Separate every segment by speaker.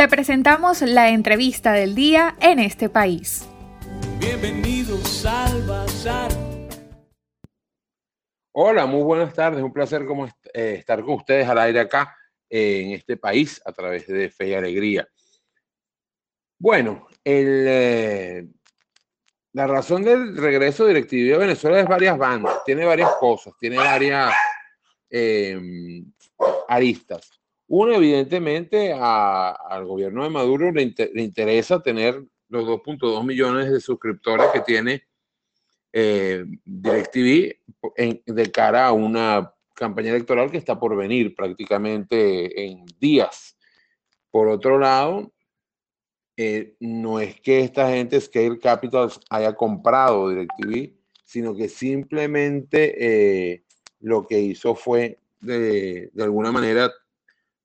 Speaker 1: Te presentamos la entrevista del día en este país.
Speaker 2: Bienvenidos al Bazar.
Speaker 3: Hola, muy buenas tardes. Un placer como eh, estar con ustedes al aire acá eh, en este país a través de Fe y Alegría. Bueno, eh, la razón del regreso de DirecTV a Venezuela es varias bandas, tiene varias cosas, tiene varias aristas. Uno, evidentemente, al gobierno de Maduro le, interesa tener los 2.2 millones de suscriptores que tiene eh, DirecTV de cara a una campaña electoral que está por venir prácticamente en días. Por otro lado, eh, no es que esta gente Scale Capital haya comprado DirecTV, sino que simplemente eh, lo que hizo fue de, de alguna manera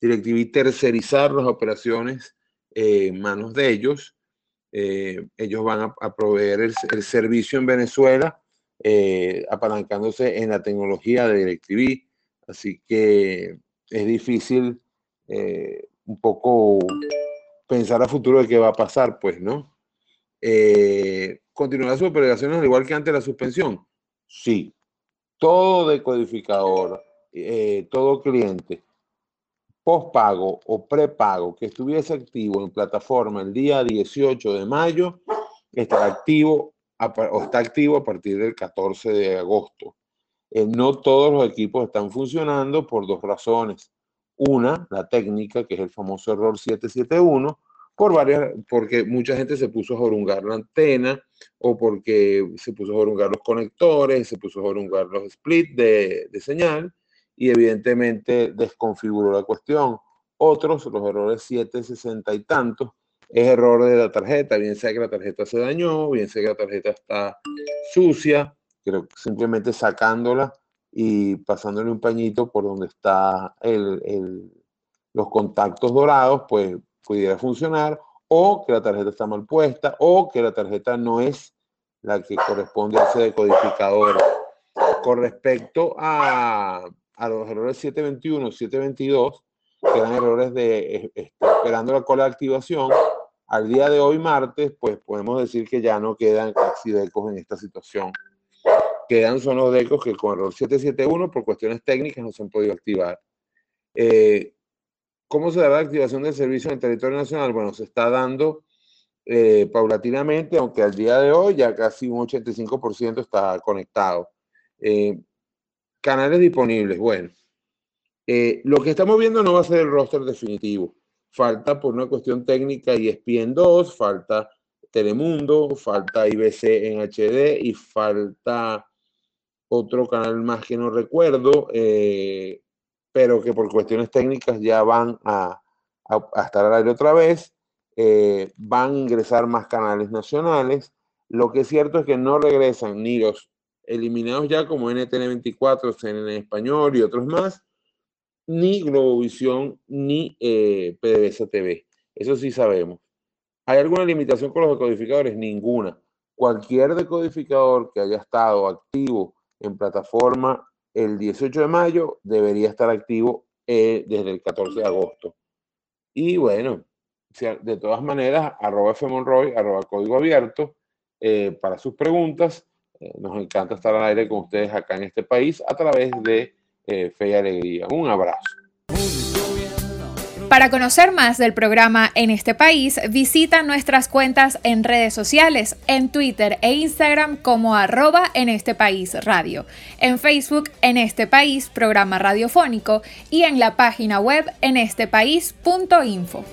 Speaker 3: DirecTV tercerizar las operaciones en manos de ellos. Eh, ellos van a, proveer el, servicio en Venezuela, eh, apalancándose en la tecnología de DirecTV. Así que es difícil eh, un poco pensar a futuro de qué va a pasar, pues, ¿no? ¿Continuará sus operaciones al igual que antes de la suspensión? Sí. Todo decodificador, todo cliente postpago o prepago que estuviese activo en plataforma el día 18 de mayo estará activo o está activo a partir del 14 de agosto. Eh, no todos los equipos están funcionando por dos razones. Una, la técnica, que es el famoso error 771, por varias, porque mucha gente se puso a jorungar la antena o porque se puso a jorungar los conectores, se puso a jorungar los splits de, de señal y evidentemente desconfiguró la cuestión. Otros, los errores 760 y tantos, es error de la tarjeta, bien sea que la tarjeta se dañó, bien sea que la tarjeta está sucia, creo que simplemente sacándola y pasándole un pañito por donde está el, los contactos dorados, pues pudiera funcionar, o que la tarjeta está mal puesta, o que la tarjeta no es la que corresponde a ese decodificador. Con respecto a a los errores 721, 722, que eran errores de este, esperando la cola de activación, al día de hoy, martes, pues podemos decir que ya no quedan casi decos en esta situación. Quedan son los decos que con error 771 por cuestiones técnicas no se han podido activar. Eh, ¿Cómo se da la activación del servicio en territorio nacional? Bueno, se está dando eh, paulatinamente, aunque al día de hoy ya casi un 85% está conectado. Eh, Canales disponibles. Bueno, eh, lo que estamos viendo no va a ser el roster definitivo. Falta por una cuestión técnica ESPN 2, falta Telemundo, falta IBC en HD y falta otro canal más que no recuerdo, eh, pero que por cuestiones técnicas ya van a, estar al aire otra vez. Eh, van a ingresar más canales nacionales. Lo que es cierto es que no regresan ni los eliminados ya como NTN24, CNN Español y otros más, ni Globovisión ni eh, PDVSA TV. Eso sí sabemos. ¿Hay alguna limitación con los decodificadores? Ninguna. Cualquier decodificador que haya estado activo en plataforma el 18 de mayo debería estar activo eh, desde el 14 de agosto. Y bueno, de todas maneras, arroba fmonroy, arroba código abierto eh, para sus preguntas eh, nos encanta estar al aire con ustedes acá en este país a través de eh, Fe y Alegría. Un abrazo.
Speaker 1: Para conocer más del programa en este país, visita nuestras cuentas en redes sociales, en Twitter e Instagram como arroba en este país radio, en Facebook en este país programa radiofónico y en la página web en este país.info.